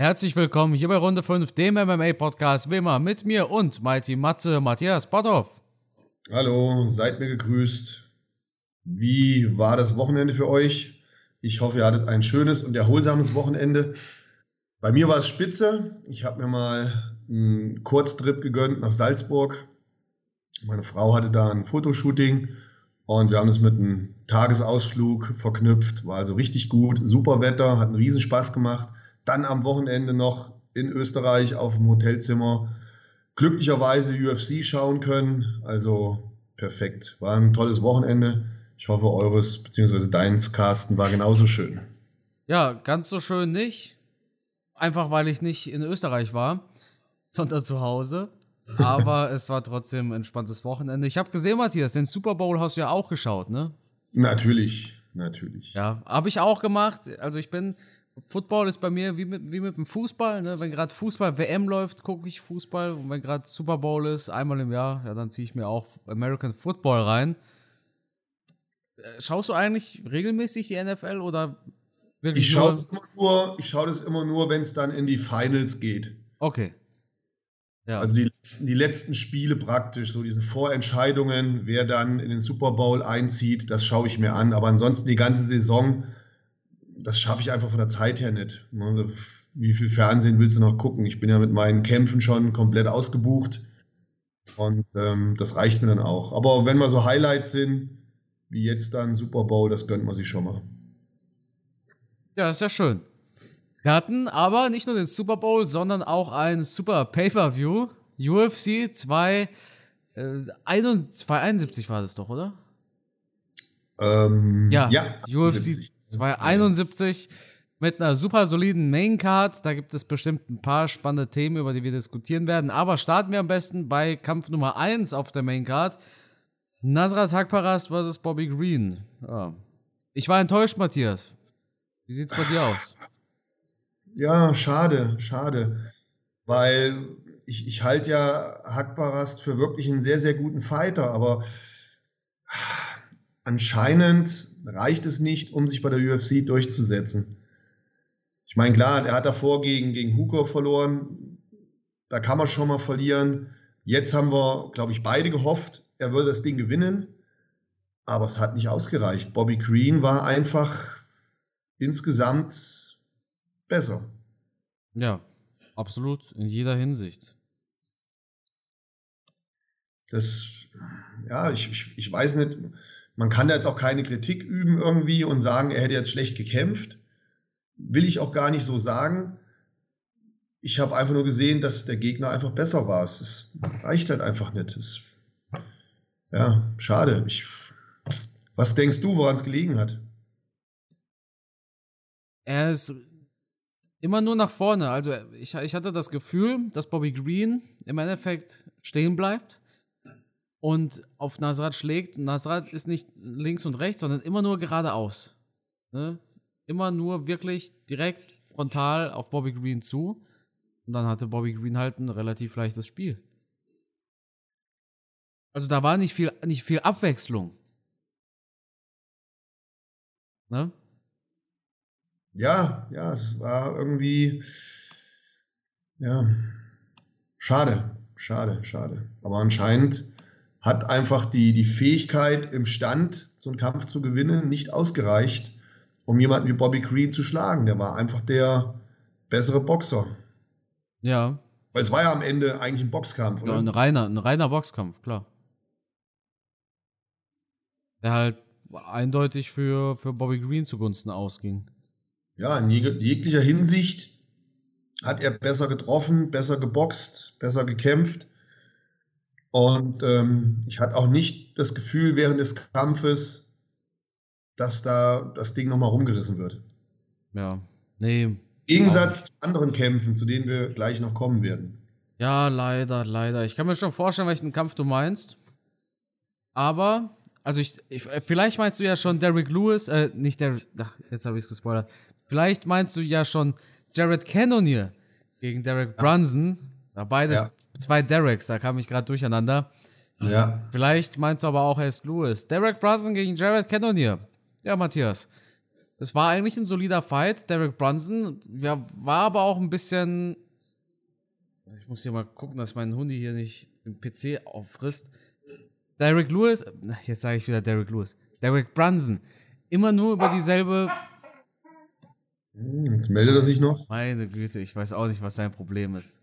Herzlich willkommen hier bei Runde 5, dem MMA-Podcast, wie immer mit mir und Mighty Matze, Matthias Potthoff. Hallo, seid mir gegrüßt. Wie war das Wochenende für euch? Ich hoffe, ihr hattet ein schönes und erholsames Wochenende. Bei mir war es spitze. Ich habe mir mal einen Kurztrip gegönnt nach Salzburg. Meine Frau hatte da ein Fotoshooting und wir haben es mit einem Tagesausflug verknüpft. War also richtig gut, super Wetter, hat einen Riesenspaß gemacht dann am Wochenende noch in Österreich auf dem Hotelzimmer glücklicherweise UFC schauen können. Also perfekt. War ein tolles Wochenende. Ich hoffe, eures bzw. deins, Carsten, war genauso schön. Ja, ganz so schön nicht. Einfach weil ich nicht in Österreich war, sondern zu Hause. Aber es war trotzdem ein entspanntes Wochenende. Ich habe gesehen, Matthias, den Super Bowl hast du ja auch geschaut, ne? Natürlich, natürlich. Ja, habe ich auch gemacht. Also ich bin Football ist bei mir wie mit, wie mit dem Fußball. Ne? Wenn gerade Fußball-WM läuft, gucke ich Fußball. Und wenn gerade Super Bowl ist, einmal im Jahr, ja, dann ziehe ich mir auch American Football rein. Äh, schaust du eigentlich regelmäßig die NFL oder wirklich ich schaue immer nur, ich schaue das immer nur, wenn es dann in die Finals geht. Okay. Ja. Also die letzten, die letzten Spiele praktisch, so diese Vorentscheidungen, wer dann in den Super Bowl einzieht, das schaue ich mir an. Aber ansonsten die ganze Saison das schaffe ich einfach von der Zeit her nicht. Ne? Wie viel Fernsehen willst du noch gucken? Ich bin ja mit meinen Kämpfen schon komplett ausgebucht. Und ähm, das reicht mir dann auch. Aber wenn mal so Highlights sind, wie jetzt dann Super Bowl, das gönnt man sich schon mal. Ja, ist ja schön. Wir hatten aber nicht nur den Super Bowl, sondern auch ein Super Pay-Per-View. UFC 2, äh, 271 war das doch, oder? Ähm, ja, ja, UFC 70. 271 mit einer super soliden Maincard. Da gibt es bestimmt ein paar spannende Themen, über die wir diskutieren werden. Aber starten wir am besten bei Kampf Nummer 1 auf der Maincard. Nasrat Hakparast versus Bobby Green. Ja. Ich war enttäuscht, Matthias. Wie sieht's bei dir aus? Ja, schade, schade. Weil ich, ich halte ja Hakparast für wirklich einen sehr, sehr guten Fighter, aber anscheinend reicht es nicht, um sich bei der UFC durchzusetzen. Ich meine, klar, er hat davor gegen, gegen Hooker verloren. Da kann man schon mal verlieren. Jetzt haben wir, glaube ich, beide gehofft, er würde das Ding gewinnen. Aber es hat nicht ausgereicht. Bobby Green war einfach insgesamt besser. Ja, absolut, in jeder Hinsicht. Das, ja, ich, ich, ich weiß nicht man kann da jetzt auch keine Kritik üben irgendwie und sagen, er hätte jetzt schlecht gekämpft. Will ich auch gar nicht so sagen. Ich habe einfach nur gesehen, dass der Gegner einfach besser war. Es reicht halt einfach nicht. Es, ja, schade. Ich, was denkst du, woran es gelegen hat? Er ist immer nur nach vorne. Also ich, ich hatte das Gefühl, dass Bobby Green im Endeffekt stehen bleibt und auf Nasrat schlägt. Nasrat ist nicht links und rechts, sondern immer nur geradeaus. Ne? Immer nur wirklich direkt frontal auf Bobby Green zu. Und dann hatte Bobby Green halt ein relativ leichtes Spiel. Also da war nicht viel, nicht viel Abwechslung. Ne? Ja, ja, es war irgendwie, ja, schade, schade, schade. Aber anscheinend hat einfach die, die Fähigkeit im Stand, so einen Kampf zu gewinnen, nicht ausgereicht, um jemanden wie Bobby Green zu schlagen. Der war einfach der bessere Boxer. Ja. Weil es war ja am Ende eigentlich ein Boxkampf, oder? Ja, ein reiner, ein reiner Boxkampf, klar. Der halt eindeutig für, für Bobby Green zugunsten ausging. Ja, in jeg jeglicher Hinsicht hat er besser getroffen, besser geboxt, besser gekämpft. Und ähm, ich hatte auch nicht das Gefühl während des Kampfes, dass da das Ding nochmal rumgerissen wird. Ja, nee. Im Gegensatz zu anderen Kämpfen, zu denen wir gleich noch kommen werden. Ja, leider, leider. Ich kann mir schon vorstellen, welchen Kampf du meinst. Aber, also ich, ich vielleicht meinst du ja schon Derek Lewis, äh, nicht Derek, ach, jetzt habe ich es gespoilert. Vielleicht meinst du ja schon Jared Cannonier gegen Derek Brunson. Ja. Beides ja. Zwei Dereks, da kam ich gerade durcheinander. Ja. Vielleicht meinst du aber auch erst Lewis. Derek Brunson gegen Jared Cannonier. Ja, Matthias. es war eigentlich ein solider Fight. Derek Brunson ja, war aber auch ein bisschen. Ich muss hier mal gucken, dass mein Hundi hier nicht den PC auffrisst. Derek Lewis, jetzt sage ich wieder Derek Lewis. Derek Brunson, immer nur über dieselbe. Hm, jetzt meldet er sich noch. Meine Güte, ich weiß auch nicht, was sein Problem ist.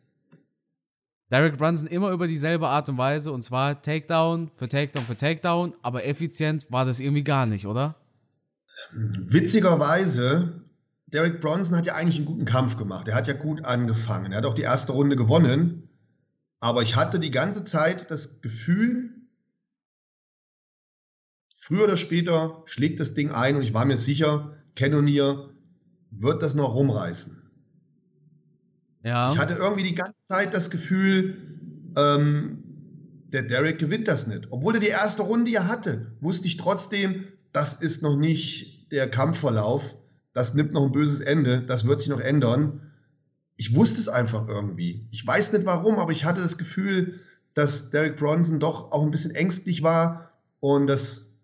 Derek Brunson immer über dieselbe Art und Weise und zwar Takedown für Takedown für Takedown, aber effizient war das irgendwie gar nicht, oder? Witzigerweise, Derek Bronson hat ja eigentlich einen guten Kampf gemacht. Er hat ja gut angefangen. Er hat auch die erste Runde gewonnen. Aber ich hatte die ganze Zeit das Gefühl, früher oder später schlägt das Ding ein und ich war mir sicher, Cannonier wird das noch rumreißen. Ja. Ich hatte irgendwie die ganze Zeit das Gefühl, ähm, der Derek gewinnt das nicht. Obwohl er die erste Runde ja hatte, wusste ich trotzdem, das ist noch nicht der Kampfverlauf. Das nimmt noch ein böses Ende. Das wird sich noch ändern. Ich wusste es einfach irgendwie. Ich weiß nicht warum, aber ich hatte das Gefühl, dass Derek Bronson doch auch ein bisschen ängstlich war und dass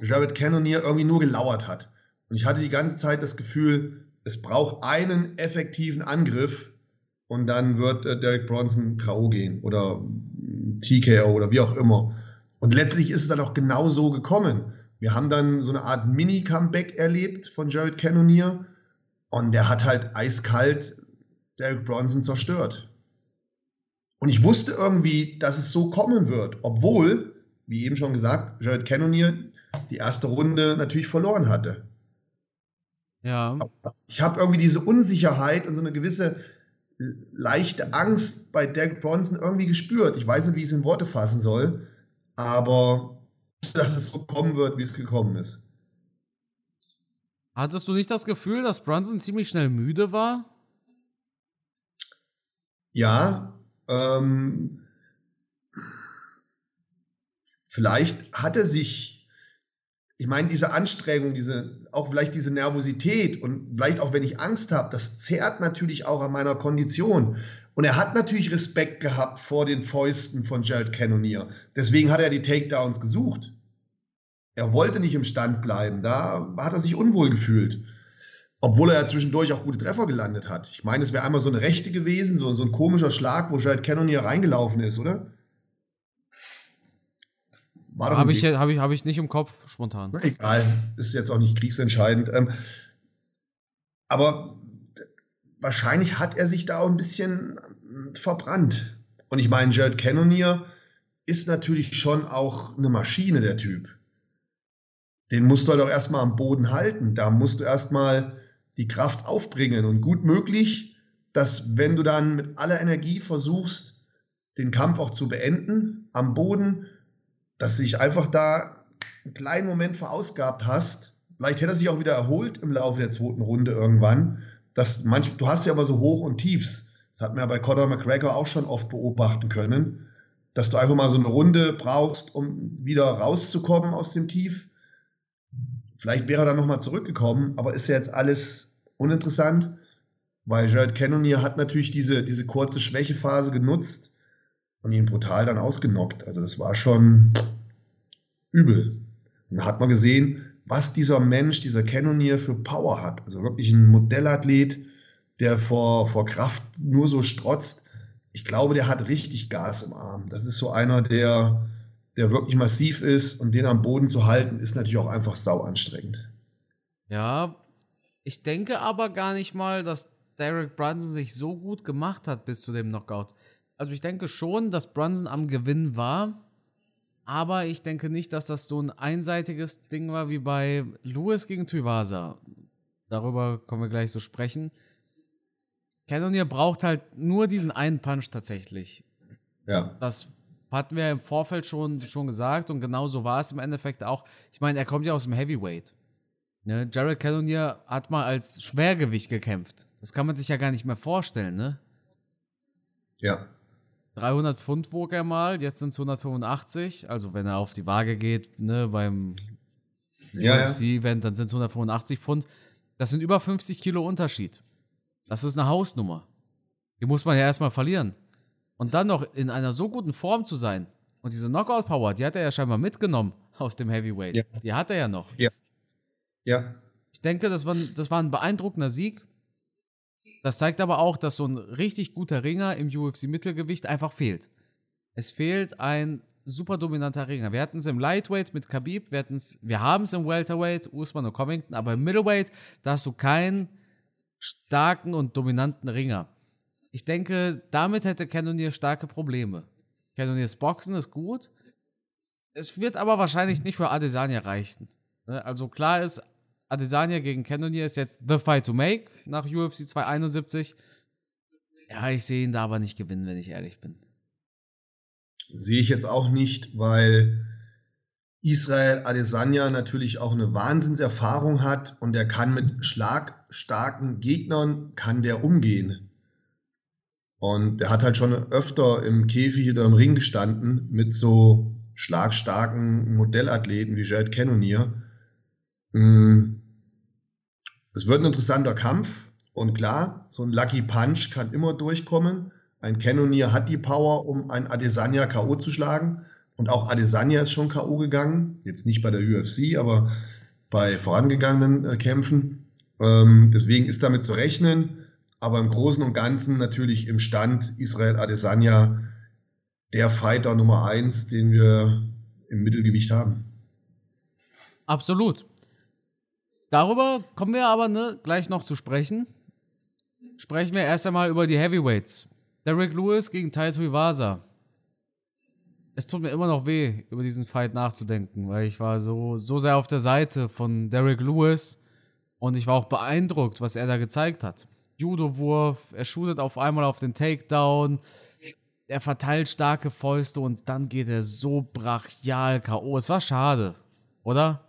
Jared Cannonier irgendwie nur gelauert hat. Und ich hatte die ganze Zeit das Gefühl, es braucht einen effektiven Angriff und dann wird äh, Derek Bronson K.O. gehen oder TKO oder wie auch immer. Und letztlich ist es dann auch genau so gekommen. Wir haben dann so eine Art Mini-Comeback erlebt von Jared Cannonier und der hat halt eiskalt Derek Bronson zerstört. Und ich wusste irgendwie, dass es so kommen wird, obwohl, wie eben schon gesagt, Jared Cannonier die erste Runde natürlich verloren hatte. Ja. Ich habe irgendwie diese Unsicherheit und so eine gewisse leichte Angst bei Derek Bronson irgendwie gespürt. Ich weiß nicht, wie ich es in Worte fassen soll, aber dass es so kommen wird, wie es gekommen ist. Hattest du nicht das Gefühl, dass Brunson ziemlich schnell müde war? Ja, ähm, vielleicht hat er sich ich meine, diese Anstrengung, diese, auch vielleicht diese Nervosität und vielleicht auch wenn ich Angst habe, das zehrt natürlich auch an meiner Kondition. Und er hat natürlich Respekt gehabt vor den Fäusten von Jared Cannonier. Deswegen hat er die Takedowns gesucht. Er wollte nicht im Stand bleiben. Da hat er sich unwohl gefühlt. Obwohl er ja zwischendurch auch gute Treffer gelandet hat. Ich meine, es wäre einmal so eine Rechte gewesen, so, so ein komischer Schlag, wo Jared Cannonier reingelaufen ist, oder? Habe ich, hab ich, hab ich nicht im Kopf, spontan. Na, egal, ist jetzt auch nicht kriegsentscheidend. Ähm, aber wahrscheinlich hat er sich da auch ein bisschen ähm, verbrannt. Und ich meine, Jared Cannonier ist natürlich schon auch eine Maschine, der Typ. Den musst du halt auch erstmal am Boden halten. Da musst du erstmal die Kraft aufbringen. Und gut möglich, dass wenn du dann mit aller Energie versuchst, den Kampf auch zu beenden am Boden, dass du dich einfach da einen kleinen Moment verausgabt hast. Vielleicht hätte er sich auch wieder erholt im Laufe der zweiten Runde irgendwann. Das manch, du hast ja aber so Hoch und Tiefs. Das hat man ja bei Conor McGregor auch schon oft beobachten können, dass du einfach mal so eine Runde brauchst, um wieder rauszukommen aus dem Tief. Vielleicht wäre er dann nochmal zurückgekommen, aber ist ja jetzt alles uninteressant, weil Jared Cannonier hat natürlich diese, diese kurze Schwächephase genutzt und ihn brutal dann ausgenockt. Also das war schon übel. Und da hat man gesehen, was dieser Mensch, dieser Cannonier für Power hat. Also wirklich ein Modellathlet, der vor, vor Kraft nur so strotzt. Ich glaube, der hat richtig Gas im Arm. Das ist so einer, der, der wirklich massiv ist und den am Boden zu halten, ist natürlich auch einfach sau anstrengend. Ja, ich denke aber gar nicht mal, dass Derek Brunson sich so gut gemacht hat bis zu dem Knockout. Also ich denke schon, dass Brunson am Gewinn war, aber ich denke nicht, dass das so ein einseitiges Ding war wie bei Lewis gegen Tuivasa. Darüber kommen wir gleich so sprechen. Cannonier braucht halt nur diesen einen Punch tatsächlich. Ja. Das hatten wir im Vorfeld schon, schon gesagt und genau so war es im Endeffekt auch. Ich meine, er kommt ja aus dem Heavyweight. Ne? Jared Cannonier hat mal als Schwergewicht gekämpft. Das kann man sich ja gar nicht mehr vorstellen, ne? Ja. 300 Pfund wog er mal, jetzt sind es 185. Also wenn er auf die Waage geht, ne, beim ja, UFC-Event, dann sind es 185 Pfund. Das sind über 50 Kilo Unterschied. Das ist eine Hausnummer. Die muss man ja erstmal verlieren. Und dann noch in einer so guten Form zu sein. Und diese Knockout-Power, die hat er ja scheinbar mitgenommen aus dem Heavyweight. Ja. Die hat er ja noch. Ja. Ja. Ich denke, das war, das war ein beeindruckender Sieg. Das zeigt aber auch, dass so ein richtig guter Ringer im UFC-Mittelgewicht einfach fehlt. Es fehlt ein super dominanter Ringer. Wir hatten es im Lightweight mit Khabib, wir, wir haben es im Welterweight, Usman und Covington, aber im Middleweight, da hast du keinen starken und dominanten Ringer. Ich denke, damit hätte Cannonier starke Probleme. Cannoniers Boxen ist gut. Es wird aber wahrscheinlich nicht für Adesanya reichen. Ne? Also klar ist, Adesanya gegen Cannonier ist jetzt the fight to make nach UFC 271. Ja, ich sehe ihn da aber nicht gewinnen, wenn ich ehrlich bin. Sehe ich jetzt auch nicht, weil Israel Adesanya natürlich auch eine Wahnsinnserfahrung hat und er kann mit schlagstarken Gegnern kann der umgehen. Und er hat halt schon öfter im Käfig oder im Ring gestanden mit so schlagstarken Modellathleten wie Jared Cannonier. Mm. Es wird ein interessanter Kampf und klar, so ein Lucky Punch kann immer durchkommen. Ein Cannonier hat die Power, um ein Adesanya K.O. zu schlagen. Und auch Adesanya ist schon K.O. gegangen. Jetzt nicht bei der UFC, aber bei vorangegangenen äh, Kämpfen. Ähm, deswegen ist damit zu rechnen. Aber im Großen und Ganzen natürlich im Stand Israel Adesanya der Fighter Nummer eins, den wir im Mittelgewicht haben. Absolut. Darüber kommen wir aber ne, gleich noch zu sprechen. Sprechen wir erst einmal über die Heavyweights. Derek Lewis gegen Taito Iwasa. Es tut mir immer noch weh, über diesen Fight nachzudenken, weil ich war so, so sehr auf der Seite von Derek Lewis und ich war auch beeindruckt, was er da gezeigt hat. Judo-Wurf, er shootet auf einmal auf den Takedown, er verteilt starke Fäuste und dann geht er so brachial K.O. Es war schade, oder?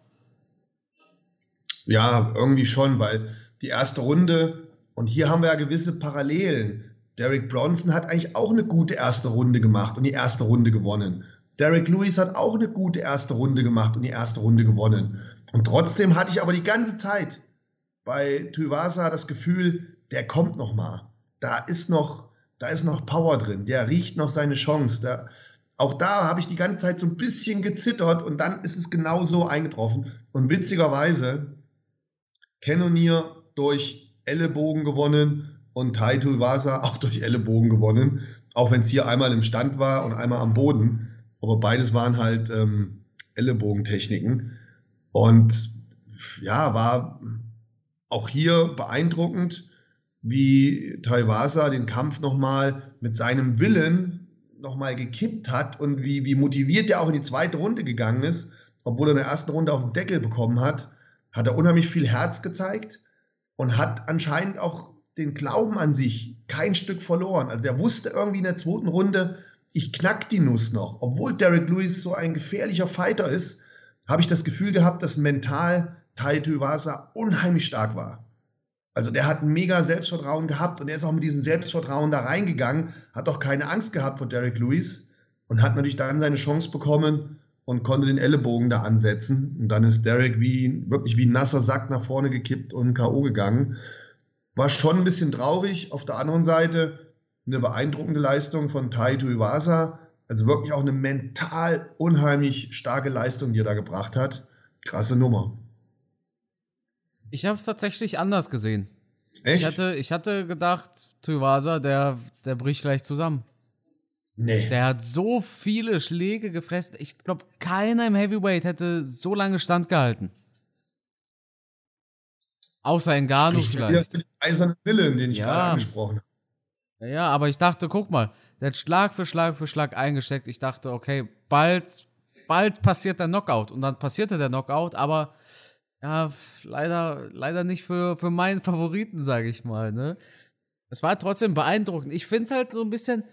Ja, irgendwie schon, weil die erste Runde, und hier haben wir ja gewisse Parallelen. Derek Bronson hat eigentlich auch eine gute erste Runde gemacht und die erste Runde gewonnen. Derek Lewis hat auch eine gute erste Runde gemacht und die erste Runde gewonnen. Und trotzdem hatte ich aber die ganze Zeit bei Tuivasa das Gefühl, der kommt noch mal. Da ist noch, da ist noch Power drin. Der riecht noch seine Chance. Da, auch da habe ich die ganze Zeit so ein bisschen gezittert und dann ist es genau so eingetroffen. Und witzigerweise Cannonier durch Ellenbogen gewonnen und Taito Iwasa auch durch Ellenbogen gewonnen, auch wenn es hier einmal im Stand war und einmal am Boden. Aber beides waren halt ähm, Ellenbogentechniken. Und ja, war auch hier beeindruckend, wie Taiwasa den Kampf nochmal mit seinem Willen nochmal gekippt hat und wie, wie motiviert er auch in die zweite Runde gegangen ist, obwohl er in der ersten Runde auf den Deckel bekommen hat hat er unheimlich viel Herz gezeigt und hat anscheinend auch den Glauben an sich kein Stück verloren. Also er wusste irgendwie in der zweiten Runde, ich knack die Nuss noch. Obwohl Derek Lewis so ein gefährlicher Fighter ist, habe ich das Gefühl gehabt, dass mental Taito Iwasa unheimlich stark war. Also der hat ein mega Selbstvertrauen gehabt und er ist auch mit diesem Selbstvertrauen da reingegangen, hat auch keine Angst gehabt vor Derek Lewis und hat natürlich dann seine Chance bekommen, und konnte den Ellenbogen da ansetzen. Und dann ist Derek wie, wirklich wie ein nasser Sack nach vorne gekippt und K.O. gegangen. War schon ein bisschen traurig. Auf der anderen Seite eine beeindruckende Leistung von Taito Iwasa. Also wirklich auch eine mental unheimlich starke Leistung, die er da gebracht hat. Krasse Nummer. Ich habe es tatsächlich anders gesehen. Echt? Ich hatte, ich hatte gedacht, Tuivasa, der, der bricht gleich zusammen. Nee. Der hat so viele Schläge gefressen. Ich glaube, keiner im Heavyweight hätte so lange standgehalten. Außer Ngannou vielleicht. Für den eisernen Willen, den ich ja. gerade angesprochen habe. Ja, aber ich dachte, guck mal, der hat Schlag für Schlag für Schlag eingesteckt. Ich dachte, okay, bald, bald passiert der Knockout. Und dann passierte der Knockout, aber ja, leider, leider nicht für, für meinen Favoriten, sage ich mal. Ne? Es war trotzdem beeindruckend. Ich finde es halt so ein bisschen,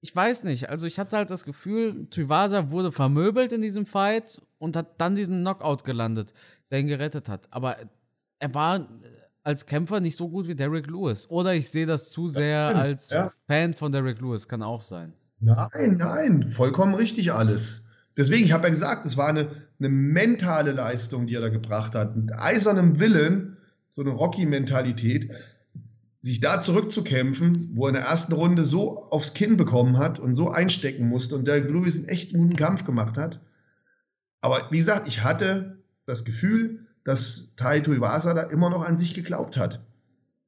ich weiß nicht. Also ich hatte halt das Gefühl, Tuivasa wurde vermöbelt in diesem Fight und hat dann diesen Knockout gelandet, der ihn gerettet hat. Aber er war als Kämpfer nicht so gut wie Derek Lewis. Oder ich sehe das zu sehr das als ja. Fan von Derek Lewis, kann auch sein. Nein, nein, vollkommen richtig alles. Deswegen, ich habe ja gesagt, es war eine, eine mentale Leistung, die er da gebracht hat. Mit eisernem Willen, so eine Rocky-Mentalität sich da zurückzukämpfen, wo er in der ersten Runde so aufs Kinn bekommen hat und so einstecken musste und Derek Lewis einen echt guten Kampf gemacht hat. Aber wie gesagt, ich hatte das Gefühl, dass Tai Tuivasa da immer noch an sich geglaubt hat.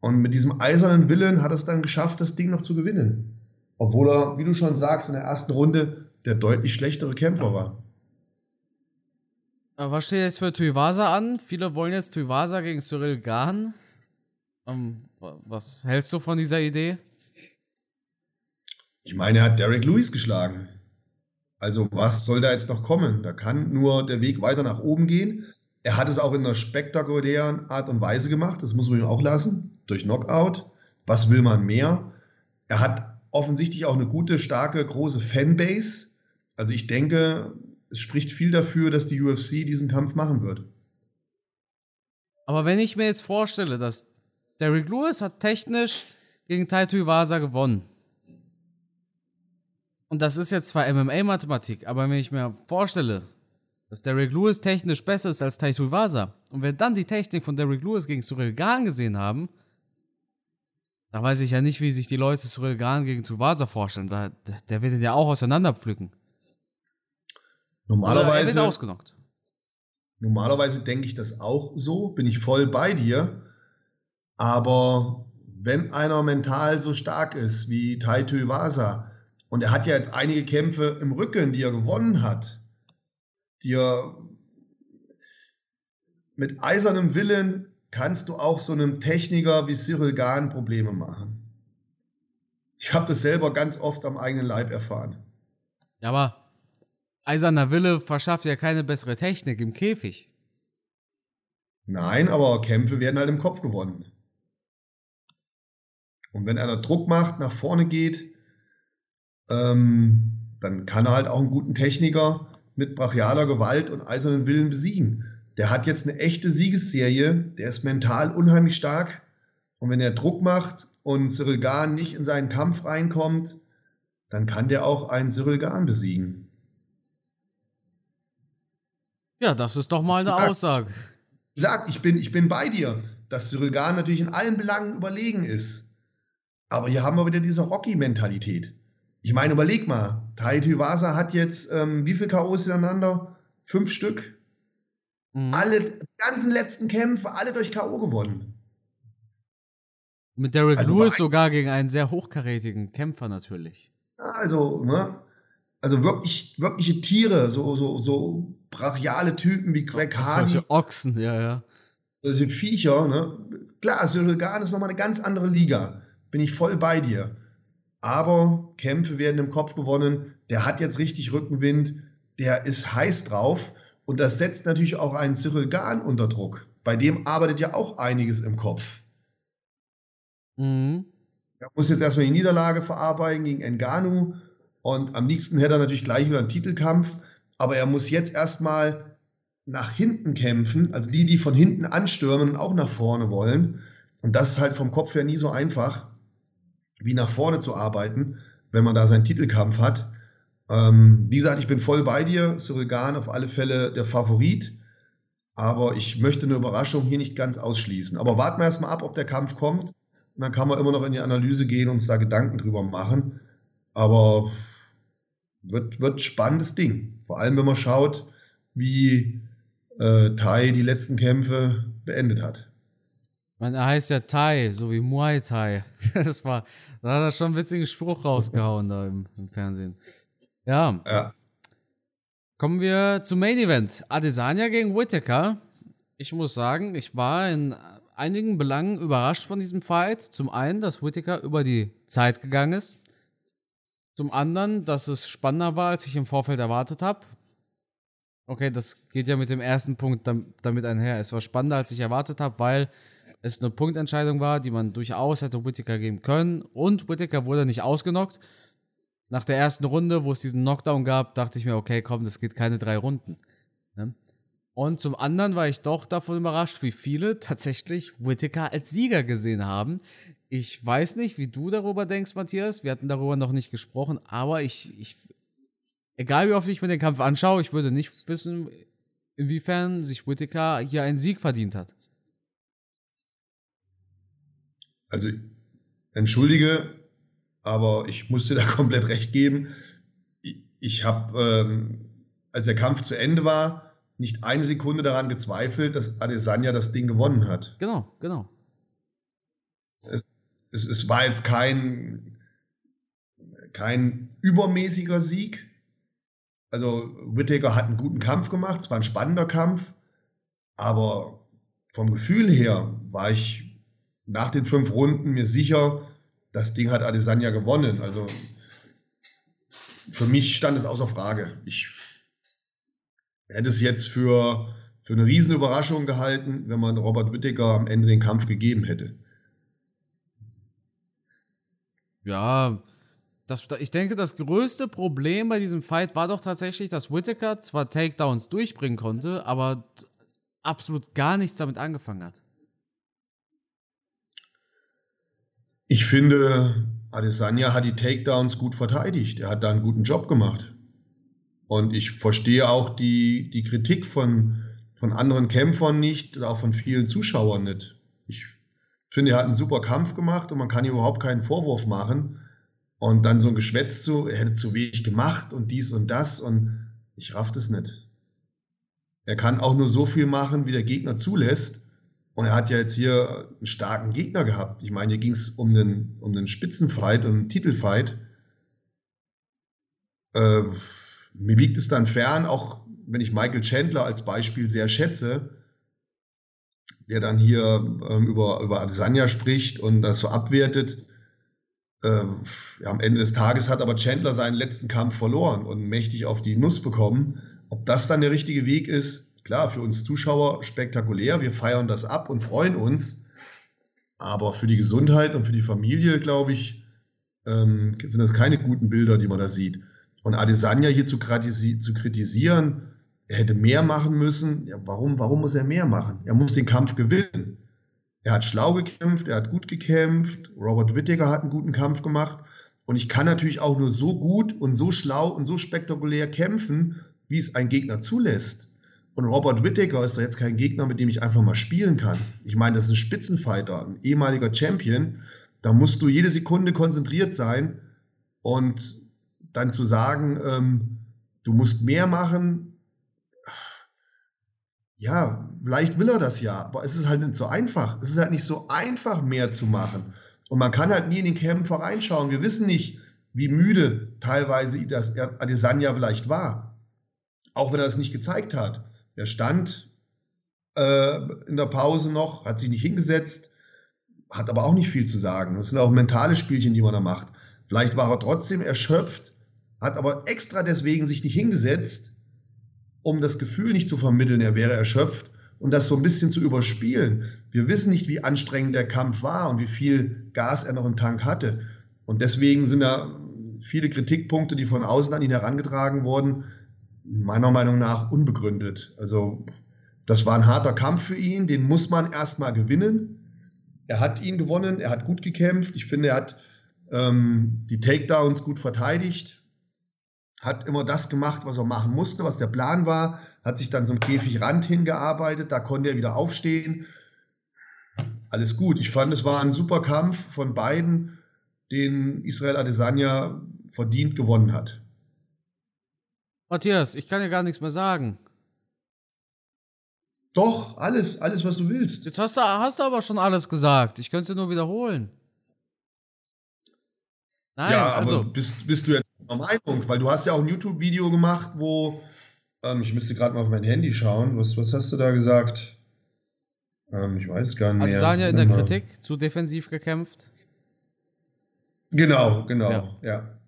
Und mit diesem eisernen Willen hat er es dann geschafft, das Ding noch zu gewinnen. Obwohl er, wie du schon sagst, in der ersten Runde der deutlich schlechtere Kämpfer war. Was steht jetzt für Tuivasa an? Viele wollen jetzt Tuivasa gegen Cyril Gahn. Um, ähm, was hältst du von dieser Idee? Ich meine, er hat Derek Lewis geschlagen. Also was soll da jetzt noch kommen? Da kann nur der Weg weiter nach oben gehen. Er hat es auch in einer spektakulären Art und Weise gemacht, das muss man ihm auch lassen, durch Knockout. Was will man mehr? Er hat offensichtlich auch eine gute, starke, große Fanbase. Also ich denke, es spricht viel dafür, dass die UFC diesen Kampf machen wird. Aber wenn ich mir jetzt vorstelle, dass Derrick Lewis hat technisch gegen Taito Iwasa gewonnen. Und das ist jetzt zwar MMA-Mathematik, aber wenn ich mir vorstelle, dass Derrick Lewis technisch besser ist als Taito Iwasa und wir dann die Technik von Derrick Lewis gegen Cyril Gahn gesehen haben, da weiß ich ja nicht, wie sich die Leute Cyril Gahn gegen Tuivasa vorstellen. Da, der wird den ja auch auseinanderpflücken. Normalerweise. er wird ausgenockt. Normalerweise denke ich das auch so, bin ich voll bei dir. Aber wenn einer mental so stark ist wie Tai Tuivasa, und er hat ja jetzt einige Kämpfe im Rücken, die er gewonnen hat, die er mit eisernem Willen kannst du auch so einem Techniker wie Cyril Gahn Probleme machen. Ich habe das selber ganz oft am eigenen Leib erfahren. Ja, aber eiserner Wille verschafft ja keine bessere Technik im Käfig. Nein, aber Kämpfe werden halt im Kopf gewonnen. Und wenn einer Druck macht, nach vorne geht, ähm, dann kann er halt auch einen guten Techniker mit brachialer Gewalt und eisernen Willen besiegen der hat jetzt eine echte Siegesserie, der ist mental unheimlich stark. Und wenn er Druck macht und Cyril Gahn nicht in seinen Kampf reinkommt, dann kann der auch einen Cyril Gahn besiegen. Ja, das ist doch mal eine sag, Aussage. Sag, ich bin, ich bin bei dir, dass Cyril Gahn natürlich in allen Belangen überlegen ist. Aber hier haben wir wieder diese Rocky-Mentalität. Ich meine, überleg mal, Tai Tuivasa hat jetzt ähm, wie viele K.O.s hintereinander? Fünf Stück? Mhm. Alle, die ganzen letzten Kämpfe, alle durch K.O. gewonnen. Mit Derek also Lewis sogar gegen einen sehr hochkarätigen Kämpfer natürlich. Also, ne? Also wirklich, wirkliche Tiere, so, so, so brachiale Typen wie Greg Hardy. Solche Ochsen, ja, ja. Solche Viecher, ne? Klar, Cyril Gahn ist nochmal eine ganz andere Liga. Bin ich voll bei dir. Aber Kämpfe werden im Kopf gewonnen. Der hat jetzt richtig Rückenwind. Der ist heiß drauf. Und das setzt natürlich auch einen Cyril Gahn unter Druck. Bei dem arbeitet ja auch einiges im Kopf. Mhm. Er muss jetzt erstmal die Niederlage verarbeiten gegen Enganu. Und am liebsten hätte er natürlich gleich wieder einen Titelkampf. Aber er muss jetzt erstmal nach hinten kämpfen. Also die, die von hinten anstürmen und auch nach vorne wollen. Und das ist halt vom Kopf her nie so einfach, wie nach vorne zu arbeiten, wenn man da seinen Titelkampf hat. Ähm, wie gesagt, ich bin voll bei dir. Cyril auf alle Fälle der Favorit. Aber ich möchte eine Überraschung hier nicht ganz ausschließen. Aber warten wir erstmal ab, ob der Kampf kommt. Und dann kann man immer noch in die Analyse gehen und uns da Gedanken drüber machen. Aber wird, wird spannendes Ding. Vor allem, wenn man schaut, wie äh, Tai die letzten Kämpfe beendet hat. Man, heißt ja Thai, so wie Muay Thai. Das war, da hat er schon einen witzigen Spruch rausgehauen da im, im Fernsehen. Ja. ja. Kommen wir zum Main Event. Adesanya gegen Whittaker. Ich muss sagen, ich war in einigen Belangen überrascht von diesem Fight. Zum einen, dass Whittaker über die Zeit gegangen ist. Zum anderen, dass es spannender war, als ich im Vorfeld erwartet habe. Okay, das geht ja mit dem ersten Punkt damit einher. Es war spannender, als ich erwartet habe, weil es eine Punktentscheidung war, die man durchaus hätte Whittaker geben können. Und Whittaker wurde nicht ausgenockt nach der ersten Runde, wo es diesen Knockdown gab, dachte ich mir, okay, komm, das geht keine drei Runden. Ne? Und zum anderen war ich doch davon überrascht, wie viele tatsächlich Whittaker als Sieger gesehen haben. Ich weiß nicht, wie du darüber denkst, Matthias. Wir hatten darüber noch nicht gesprochen, aber ich, ich egal wie oft ich mir den Kampf anschaue, ich würde nicht wissen, inwiefern sich Whittaker hier einen Sieg verdient hat. Also, entschuldige, aber ich musste da komplett recht geben. Ich habe, ähm, als der Kampf zu Ende war, nicht eine Sekunde daran gezweifelt, dass Adesanya das Ding gewonnen hat. Genau, genau. Es, es, es war jetzt kein, kein übermäßiger Sieg. Also Whittaker hat einen guten Kampf gemacht, es war ein spannender Kampf, aber vom Gefühl her war ich nach den fünf Runden mir sicher, das Ding hat Adesanya gewonnen. Also für mich stand es außer Frage. Ich hätte es jetzt für, für eine Riesenüberraschung gehalten, wenn man Robert Whittaker am Ende den Kampf gegeben hätte. Ja, das, ich denke, das größte Problem bei diesem Fight war doch tatsächlich, dass Whittaker zwar Takedowns durchbringen konnte, aber absolut gar nichts damit angefangen hat. Ich finde, Adesanya hat die Takedowns gut verteidigt. Er hat da einen guten Job gemacht. Und ich verstehe auch die, die Kritik von, von anderen Kämpfern nicht, auch von vielen Zuschauern nicht. Ich finde, er hat einen super Kampf gemacht und man kann ihm überhaupt keinen Vorwurf machen. Und dann so ein Geschwätz zu, er hätte zu wenig gemacht und dies und das und ich raff das nicht. Er kann auch nur so viel machen, wie der Gegner zulässt. Und er hat ja jetzt hier einen starken Gegner gehabt. Ich meine, hier ging es um den, um den Spitzenfight, um den Titelfight. Äh, mir liegt es dann fern, auch wenn ich Michael Chandler als Beispiel sehr schätze, der dann hier ähm, über, über Adesanya spricht und das so abwertet. Äh, ja, am Ende des Tages hat aber Chandler seinen letzten Kampf verloren und mächtig auf die Nuss bekommen. Ob das dann der richtige Weg ist, klar, für uns Zuschauer spektakulär. Wir feiern das ab und freuen uns. Aber für die Gesundheit und für die Familie, glaube ich, ähm, sind das keine guten Bilder, die man da sieht. Und Adesanya hier zu, zu kritisieren, er hätte mehr machen müssen. Ja, warum, warum muss er mehr machen? Er muss den Kampf gewinnen. Er hat schlau gekämpft, er hat gut gekämpft. Robert Whittaker hat einen guten Kampf gemacht. Und ich kann natürlich auch nur so gut und so schlau und so spektakulär kämpfen, wie es ein Gegner zulässt. Und Robert Whittaker ist doch jetzt kein Gegner, mit dem ich einfach mal spielen kann. Ich meine, das ist ein Spitzenfighter, ein ehemaliger Champion. Da musst du jede Sekunde konzentriert sein und dann zu sagen, ähm, du musst mehr machen. Ja, vielleicht will er das ja, aber es ist halt nicht so einfach. Es ist halt nicht so einfach, mehr zu machen. Und man kann halt nie in den Kämpfer reinschauen. Wir wissen nicht, wie müde teilweise das Adesanya vielleicht war. Auch wenn er es nicht gezeigt hat. Er stand äh, in der Pause noch, hat sich nicht hingesetzt, hat aber auch nicht viel zu sagen. Das sind auch mentale Spielchen, die man da macht. Vielleicht war er trotzdem erschöpft, hat aber extra deswegen sich nicht hingesetzt, um das Gefühl nicht zu vermitteln, er wäre erschöpft und das so ein bisschen zu überspielen. Wir wissen nicht, wie anstrengend der Kampf war und wie viel Gas er noch im Tank hatte. Und deswegen sind da viele Kritikpunkte, die von außen an ihn herangetragen wurden, meiner Meinung nach unbegründet. Also das war ein harter Kampf für ihn, den muss man erstmal gewinnen. Er hat ihn gewonnen, er hat gut gekämpft. Ich finde, er hat ähm, die Takedowns gut verteidigt, hat immer das gemacht, was er machen musste, was der Plan war, hat sich dann zum Käfigrand hingearbeitet, da konnte er wieder aufstehen. Alles gut. Ich fand, es war ein super Kampf von beiden, den Israel Adesanya verdient gewonnen hat. Matthias, ich kann ja gar nichts mehr sagen. Doch, alles, alles, was du willst. Jetzt hast du, hast du aber schon alles gesagt. Ich könnte es dir nur wiederholen. Nein, ja, aber also. bist, bist du jetzt der Meinung? Weil du hast ja auch ein YouTube-Video gemacht, wo ähm, ich müsste gerade mal auf mein Handy schauen. Was, was hast du da gesagt? Ähm, ich weiß gar nicht mehr. Also ja in der Kritik zu defensiv gekämpft. Genau, genau, ja. ja.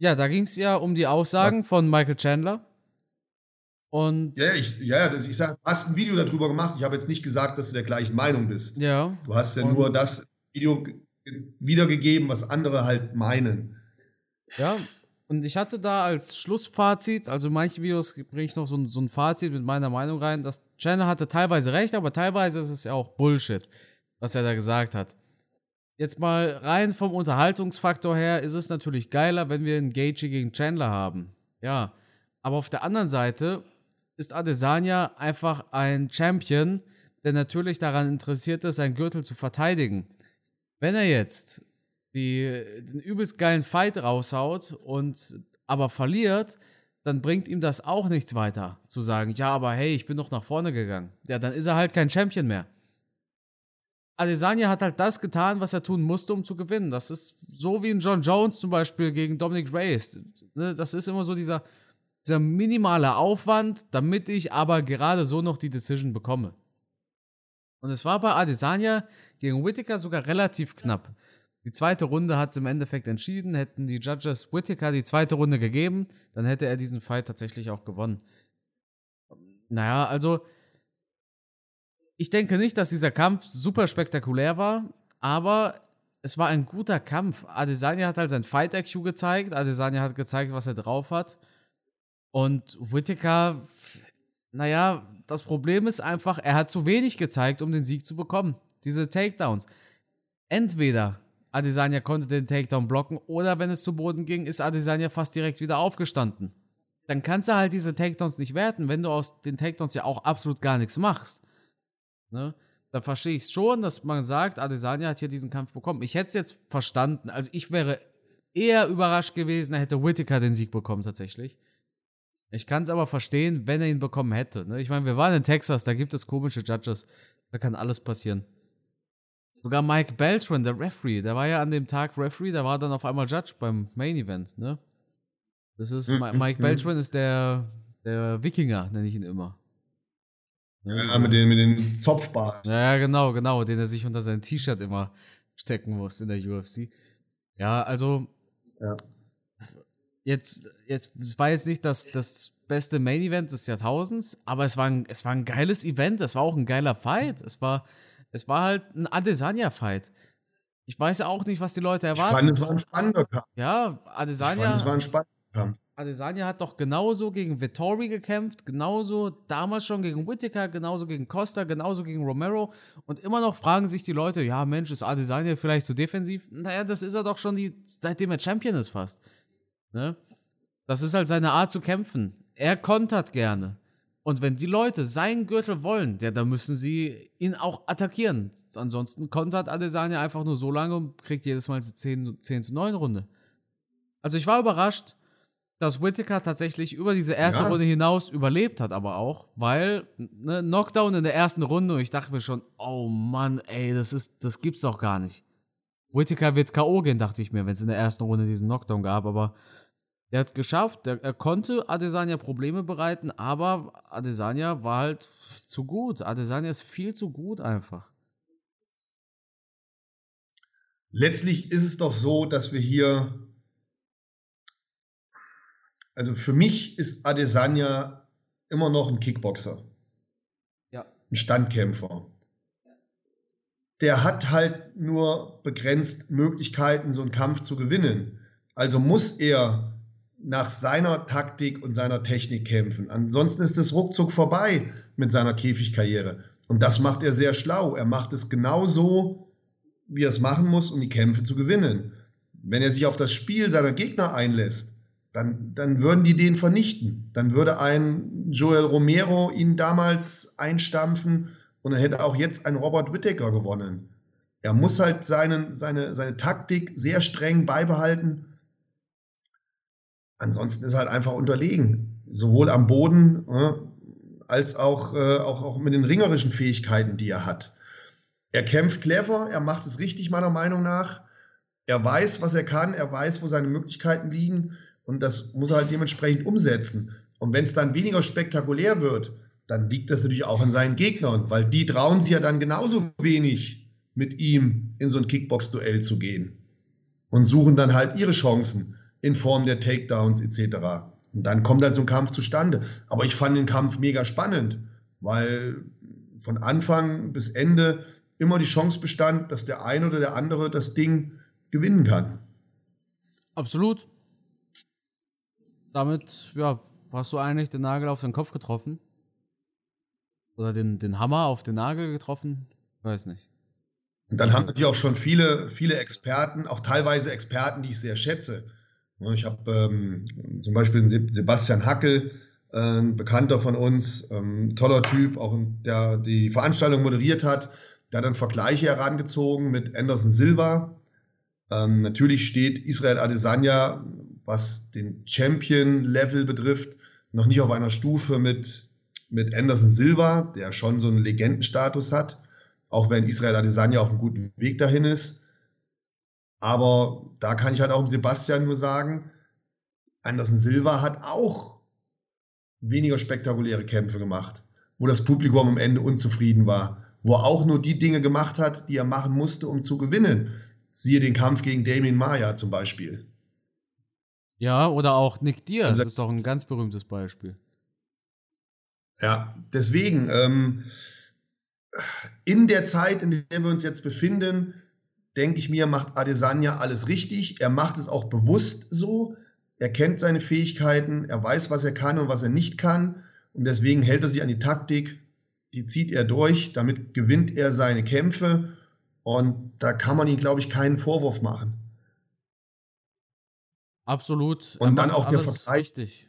Ja, da ging es ja um die Aussagen Was? von Michael Chandler. Und ja, ich, ja, das, ich sag, du hast ein Video darüber gemacht. Ich habe jetzt nicht gesagt, dass du der gleichen Meinung bist. Ja. Du hast ja nur das Video wiedergegeben, was andere halt meinen. Ja, und ich hatte da als Schlussfazit, also manche Videos bringe ich noch so ein, so ein Fazit mit meiner Meinung rein, dass Chandler hatte teilweise recht, aber teilweise ist es ja auch Bullshit, was er da gesagt hat jetzt mal rein vom Unterhaltungsfaktor her ist es natürlich geiler, wenn wir einen Gagey gegen Chandler haben. Ja. Aber auf der anderen Seite ist Adesanya einfach ein Champion, der natürlich daran interessiert ist, seinen Gürtel zu verteidigen. Wenn er jetzt die, den übelst geilen Fight raushaut und aber verliert, dann bringt ihm das auch nichts weiter, zu sagen, ja, aber hey, ich bin doch nach vorne gegangen. Ja, dann ist er halt kein Champion mehr. Adesanya hat halt das getan, was er tun musste, um zu gewinnen. Das ist so wie ein John Jones zum Beispiel gegen Dominic Reyes. Ne, das ist immer so dieser, dieser minimale Aufwand, damit ich aber gerade so noch die Decision bekomme. Und es war bei Adesanya gegen Whittaker sogar relativ knapp. Die zweite Runde hat es im Endeffekt entschieden. Hätten die Judges Whittaker die zweite Runde gegeben, dann hätte er diesen Fight tatsächlich auch gewonnen. Naja, also ich denke nicht, dass dieser Kampf super spektakulär war, aber es war ein guter Kampf. Adesanya hat halt sein Fight IQ gezeigt. Adesanya hat gezeigt, was er drauf hat. Und Whittaker, naja, das Problem ist einfach, er hat zu wenig gezeigt, um den Sieg zu bekommen. Diese Takedowns. Entweder Adesanya konnte den Takedown blocken oder wenn es zu Boden ging, ist Adesanya fast direkt wieder aufgestanden. Dann kannst du halt diese Takedowns nicht werten, wenn du aus den Takedowns ja auch absolut gar nichts machst. Ne? Da verstehe ich es schon, dass man sagt, Adesanya hat hier diesen Kampf bekommen. Ich hätte es jetzt verstanden. Also ich wäre eher überrascht gewesen, er hätte Whittaker den Sieg bekommen tatsächlich. Ich kann es aber verstehen, wenn er ihn bekommen hätte. Ne? Ich meine, wir waren in Texas, da gibt es komische Judges. Da kann alles passieren. Sogar Mike Beltran, der Referee, der war ja an dem Tag Referee, der war dann auf einmal Judge beim Main Event, ne? Das ist, mhm. Mike mhm. Beltran ist der, der Wikinger, nenne ich ihn immer. Ja, mit den, mit den Zopfbars. Ja, genau, genau, den er sich unter sein T-Shirt immer stecken muss in der UFC. Ja, also. Ja. Jetzt, jetzt, es war jetzt nicht das, das beste Main Event des Jahrtausends, aber es war, ein, es war ein geiles Event, es war auch ein geiler Fight. Es war, es war halt ein Adesanya-Fight. Ich weiß ja auch nicht, was die Leute erwarten. Ich fand, es war ein spannender Kampf. Ja, Adesanya. Ich fand, es war ein spannender Kampf. Adesanya hat doch genauso gegen Vittori gekämpft, genauso damals schon gegen Whittaker, genauso gegen Costa, genauso gegen Romero. Und immer noch fragen sich die Leute, ja Mensch, ist Adesanya vielleicht zu defensiv? Naja, das ist er doch schon, die, seitdem er Champion ist fast. Ne? Das ist halt seine Art zu kämpfen. Er kontert gerne. Und wenn die Leute seinen Gürtel wollen, ja, dann müssen sie ihn auch attackieren. Ansonsten kontert Adesanya einfach nur so lange und kriegt jedes Mal eine 10, 10 zu 9 Runde. Also ich war überrascht, dass Whittaker tatsächlich über diese erste ja. Runde hinaus überlebt hat, aber auch, weil ne, Knockdown in der ersten Runde und ich dachte mir schon, oh Mann, ey, das ist, das gibt's doch gar nicht. Whittaker wird K.O. gehen, dachte ich mir, wenn es in der ersten Runde diesen Knockdown gab, aber er hat es geschafft, er, er, konnte Adesanya Probleme bereiten, aber Adesanya war halt zu gut. Adesanya ist viel zu gut einfach. Letztlich ist es doch so, dass wir hier also für mich ist Adesanya immer noch ein Kickboxer. Ja. Ein Standkämpfer. Der hat halt nur begrenzt Möglichkeiten, so einen Kampf zu gewinnen. Also muss er nach seiner Taktik und seiner Technik kämpfen. Ansonsten ist es ruckzuck vorbei mit seiner Käfigkarriere. Und das macht er sehr schlau. Er macht es genauso, wie er es machen muss, um die Kämpfe zu gewinnen. Wenn er sich auf das Spiel seiner Gegner einlässt, dann, dann würden die den vernichten. Dann würde ein Joel Romero ihn damals einstampfen und dann hätte auch jetzt ein Robert Whittaker gewonnen. Er muss halt seinen, seine, seine Taktik sehr streng beibehalten. Ansonsten ist er halt einfach unterlegen. Sowohl am Boden äh, als auch, äh, auch, auch mit den ringerischen Fähigkeiten, die er hat. Er kämpft clever, er macht es richtig, meiner Meinung nach. Er weiß, was er kann, er weiß, wo seine Möglichkeiten liegen und das muss er halt dementsprechend umsetzen. Und wenn es dann weniger spektakulär wird, dann liegt das natürlich auch an seinen Gegnern, weil die trauen sich ja dann genauso wenig mit ihm in so ein Kickbox-Duell zu gehen und suchen dann halt ihre Chancen in Form der Takedowns etc. Und dann kommt halt so ein Kampf zustande. Aber ich fand den Kampf mega spannend, weil von Anfang bis Ende immer die Chance bestand, dass der eine oder der andere das Ding gewinnen kann. Absolut damit, ja, hast du eigentlich den Nagel auf den Kopf getroffen? Oder den, den Hammer auf den Nagel getroffen? Weiß nicht. Und dann haben natürlich auch schon viele, viele Experten, auch teilweise Experten, die ich sehr schätze. Ich habe ähm, zum Beispiel Sebastian Hackel, äh, ein Bekannter von uns, ähm, toller Typ, auch der die Veranstaltung moderiert hat. Der hat dann Vergleiche herangezogen mit Anderson Silva. Ähm, natürlich steht Israel Adesanya was den Champion-Level betrifft, noch nicht auf einer Stufe mit, mit Anderson Silva, der schon so einen Legendenstatus hat, auch wenn Israel Adesanya auf einem guten Weg dahin ist. Aber da kann ich halt auch dem Sebastian nur sagen, Anderson Silva hat auch weniger spektakuläre Kämpfe gemacht, wo das Publikum am Ende unzufrieden war, wo er auch nur die Dinge gemacht hat, die er machen musste, um zu gewinnen. Siehe den Kampf gegen Damien Maya zum Beispiel. Ja, oder auch Nick Diaz, also, das ist doch ein ganz berühmtes Beispiel. Ja, deswegen, ähm, in der Zeit, in der wir uns jetzt befinden, denke ich mir, macht Adesanya alles richtig. Er macht es auch bewusst so. Er kennt seine Fähigkeiten, er weiß, was er kann und was er nicht kann. Und deswegen hält er sich an die Taktik, die zieht er durch, damit gewinnt er seine Kämpfe. Und da kann man ihm, glaube ich, keinen Vorwurf machen. Absolut. Und dann auch der Vergleich. Richtig.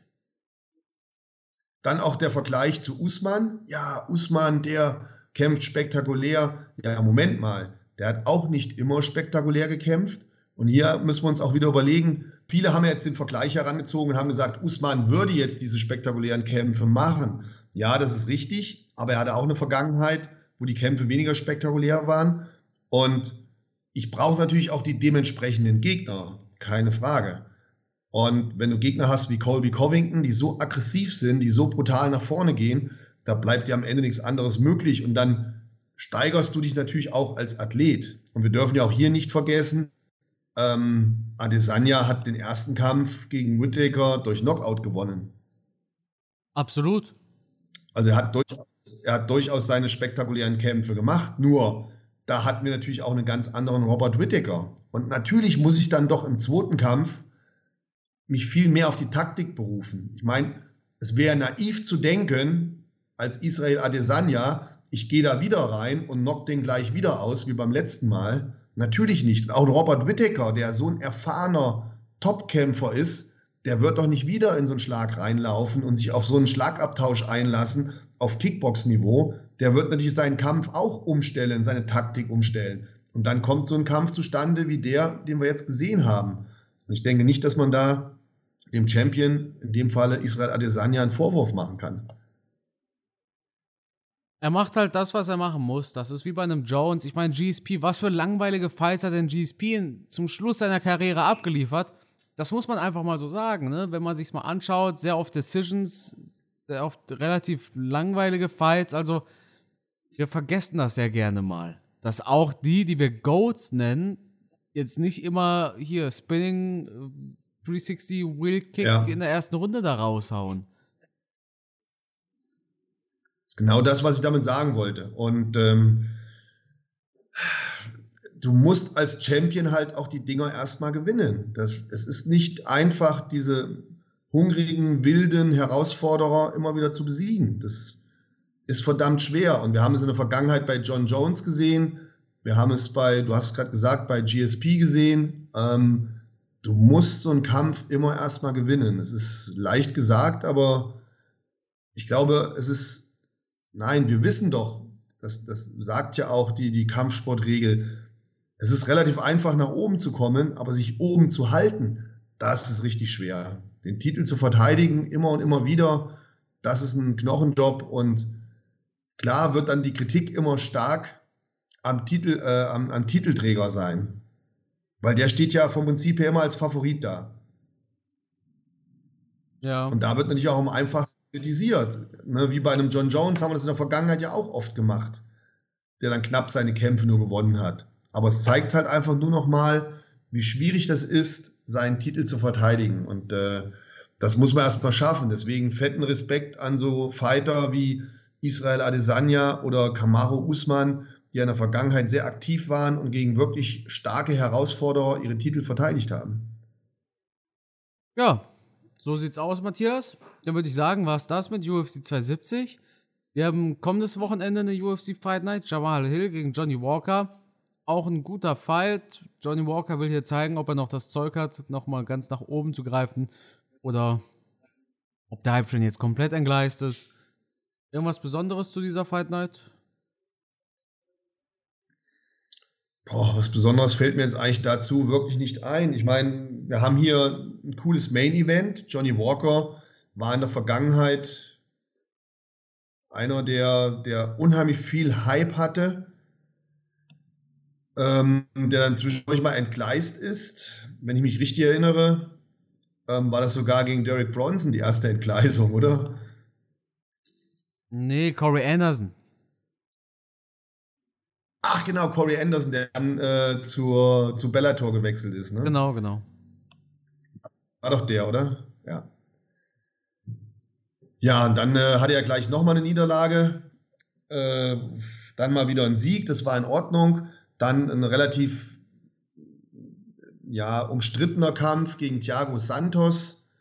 Dann auch der Vergleich zu Usman. Ja, Usman, der kämpft spektakulär. Ja, Moment mal. Der hat auch nicht immer spektakulär gekämpft. Und hier müssen wir uns auch wieder überlegen, viele haben jetzt den Vergleich herangezogen und haben gesagt, Usman würde jetzt diese spektakulären Kämpfe machen. Ja, das ist richtig, aber er hatte auch eine Vergangenheit, wo die Kämpfe weniger spektakulär waren. Und ich brauche natürlich auch die dementsprechenden Gegner, keine Frage. Und wenn du Gegner hast wie Colby Covington, die so aggressiv sind, die so brutal nach vorne gehen, da bleibt dir am Ende nichts anderes möglich. Und dann steigerst du dich natürlich auch als Athlet. Und wir dürfen ja auch hier nicht vergessen, ähm, Adesanya hat den ersten Kampf gegen Whittaker durch Knockout gewonnen. Absolut. Also er hat, durchaus, er hat durchaus seine spektakulären Kämpfe gemacht, nur da hatten wir natürlich auch einen ganz anderen Robert Whittaker. Und natürlich muss ich dann doch im zweiten Kampf mich viel mehr auf die Taktik berufen. Ich meine, es wäre naiv zu denken, als Israel Adesanya, ich gehe da wieder rein und knock den gleich wieder aus wie beim letzten Mal. Natürlich nicht. Und auch Robert Whittaker, der so ein erfahrener Topkämpfer ist, der wird doch nicht wieder in so einen Schlag reinlaufen und sich auf so einen Schlagabtausch einlassen auf Kickbox-Niveau. Der wird natürlich seinen Kampf auch umstellen, seine Taktik umstellen. Und dann kommt so ein Kampf zustande wie der, den wir jetzt gesehen haben. Und ich denke nicht, dass man da dem Champion, in dem Falle Israel Adesanya, einen Vorwurf machen kann. Er macht halt das, was er machen muss. Das ist wie bei einem Jones. Ich meine, GSP, was für langweilige Fights hat denn GSP zum Schluss seiner Karriere abgeliefert? Das muss man einfach mal so sagen, ne? Wenn man sich's mal anschaut, sehr oft Decisions, sehr oft relativ langweilige Fights. Also, wir vergessen das sehr gerne mal. Dass auch die, die wir Goats nennen, jetzt nicht immer hier Spinning 360 Wheel Kick ja. in der ersten Runde da raushauen. Das ist genau das, was ich damit sagen wollte. Und ähm, du musst als Champion halt auch die Dinger erstmal gewinnen. Das, es ist nicht einfach, diese hungrigen, wilden Herausforderer immer wieder zu besiegen. Das ist verdammt schwer. Und wir haben es in der Vergangenheit bei John Jones gesehen. Wir haben es bei, du hast gerade gesagt, bei GSP gesehen. Ähm, du musst so einen Kampf immer erstmal gewinnen. Es ist leicht gesagt, aber ich glaube, es ist, nein, wir wissen doch, das, das sagt ja auch die, die Kampfsportregel, es ist relativ einfach nach oben zu kommen, aber sich oben zu halten, das ist richtig schwer. Den Titel zu verteidigen, immer und immer wieder, das ist ein Knochenjob und klar wird dann die Kritik immer stark am, Titel, äh, am, am Titelträger sein. Weil der steht ja vom Prinzip her immer als Favorit da. Ja. Und da wird natürlich auch am einfachsten kritisiert. Ne, wie bei einem John Jones haben wir das in der Vergangenheit ja auch oft gemacht, der dann knapp seine Kämpfe nur gewonnen hat. Aber es zeigt halt einfach nur noch mal, wie schwierig das ist, seinen Titel zu verteidigen. Und äh, das muss man erst mal schaffen. Deswegen fetten Respekt an so Fighter wie Israel Adesanya oder Kamaro Usman, die in der Vergangenheit sehr aktiv waren und gegen wirklich starke Herausforderer ihre Titel verteidigt haben. Ja, so sieht's aus, Matthias. Dann würde ich sagen, war es das mit UFC 270. Wir haben kommendes Wochenende eine UFC Fight Night. Jamal Hill gegen Johnny Walker. Auch ein guter Fight. Johnny Walker will hier zeigen, ob er noch das Zeug hat, nochmal ganz nach oben zu greifen. Oder ob der Hype schon jetzt komplett entgleist ist. Irgendwas Besonderes zu dieser Fight Night? Boah, was Besonderes fällt mir jetzt eigentlich dazu wirklich nicht ein. Ich meine, wir haben hier ein cooles Main-Event. Johnny Walker war in der Vergangenheit einer, der, der unheimlich viel Hype hatte, ähm, der dann zwischendurch mal entgleist ist. Wenn ich mich richtig erinnere, ähm, war das sogar gegen Derek Bronson die erste Entgleisung, oder? Nee, Corey Anderson. Ach genau, Corey Anderson, der dann äh, zur, zu Bellator gewechselt ist, ne? Genau, genau. War doch der, oder? Ja. Ja, und dann äh, hatte er gleich nochmal eine Niederlage. Äh, dann mal wieder ein Sieg, das war in Ordnung. Dann ein relativ ja, umstrittener Kampf gegen Thiago Santos,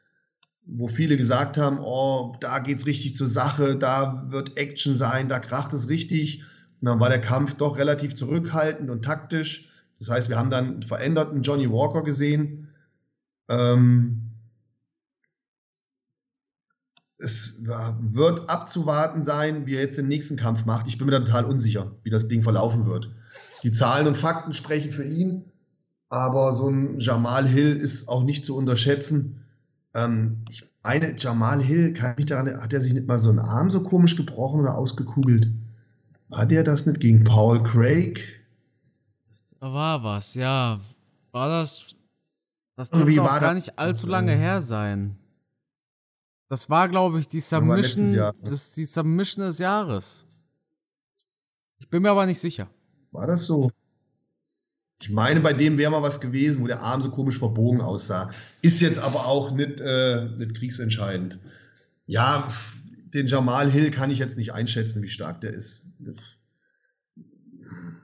wo viele gesagt haben, oh, da geht's richtig zur Sache, da wird Action sein, da kracht es richtig. Und dann war der Kampf doch relativ zurückhaltend und taktisch. Das heißt, wir haben dann einen veränderten Johnny Walker gesehen. Ähm es wird abzuwarten sein, wie er jetzt den nächsten Kampf macht. Ich bin mir da total unsicher, wie das Ding verlaufen wird. Die Zahlen und Fakten sprechen für ihn, aber so ein Jamal Hill ist auch nicht zu unterschätzen. Ähm ich meine, Jamal Hill, kann mich daran, hat er sich nicht mal so einen Arm so komisch gebrochen oder ausgekugelt? War der das nicht gegen Paul Craig? Da war was, ja. War das. Das dürfte auch gar nicht allzu das, lange äh, her sein. Das war, glaube ich, die Submission, das ist die Submission des Jahres. Ich bin mir aber nicht sicher. War das so? Ich meine, bei dem wäre mal was gewesen, wo der Arm so komisch verbogen aussah. Ist jetzt aber auch nicht, äh, nicht kriegsentscheidend. Ja, den Jamal Hill kann ich jetzt nicht einschätzen, wie stark der ist.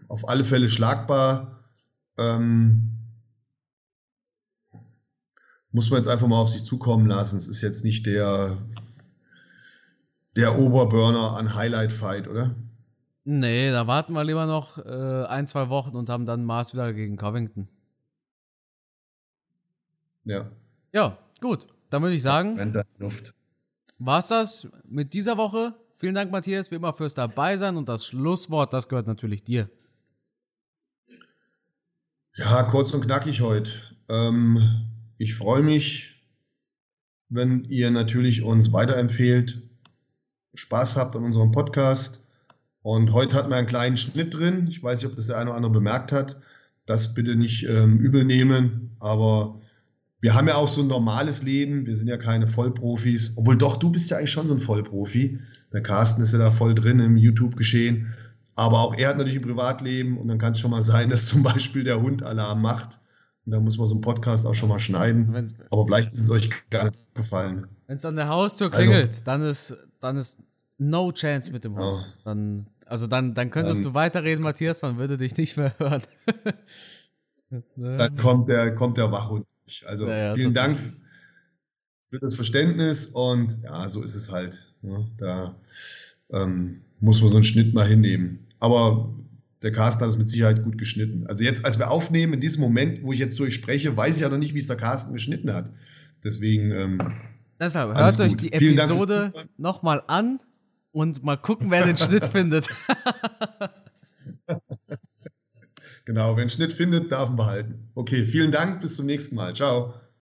Auf alle Fälle schlagbar. Ähm, muss man jetzt einfach mal auf sich zukommen lassen. Es ist jetzt nicht der, der Oberburner an Highlight-Fight, oder? Nee, da warten wir lieber noch äh, ein, zwei Wochen und haben dann Mars wieder gegen Covington. Ja. Ja, gut. Dann würde ich sagen. Brennt Luft war's das mit dieser Woche. Vielen Dank, Matthias, wie immer fürs Dabeisein und das Schlusswort, das gehört natürlich dir. Ja, kurz und knackig heute. Ähm, ich freue mich, wenn ihr natürlich uns weiterempfehlt, Spaß habt an unserem Podcast. Und heute hatten wir einen kleinen Schnitt drin. Ich weiß nicht, ob das der eine oder andere bemerkt hat. Das bitte nicht ähm, übel nehmen, aber wir haben ja auch so ein normales Leben, wir sind ja keine Vollprofis. Obwohl doch, du bist ja eigentlich schon so ein Vollprofi. Der Carsten ist ja da voll drin im YouTube-Geschehen. Aber auch er hat natürlich ein Privatleben und dann kann es schon mal sein, dass zum Beispiel der Hund Alarm macht. Und da muss man so einen Podcast auch schon mal schneiden. Wenn's, Aber vielleicht ist es euch gar nicht gefallen. Wenn es an der Haustür klingelt, also, dann, ist, dann ist no chance mit dem Hund. Oh. Dann, also dann, dann könntest dann, du weiterreden, Matthias, man würde dich nicht mehr hören. dann kommt der, kommt der Wachhund. Also ja, ja, vielen Dank für das Verständnis und ja, so ist es halt. Ne? Da ähm, muss man so einen Schnitt mal hinnehmen. Aber der Carsten hat es mit Sicherheit gut geschnitten. Also jetzt, als wir aufnehmen, in diesem Moment, wo ich jetzt durchspreche, weiß ich ja noch nicht, wie es der Carsten geschnitten hat. Deswegen. Ähm, Deshalb hört euch die Episode nochmal an und mal gucken, wer den Schnitt findet. Genau, wenn Schnitt findet, darf man behalten. Okay, vielen Dank, bis zum nächsten Mal. Ciao.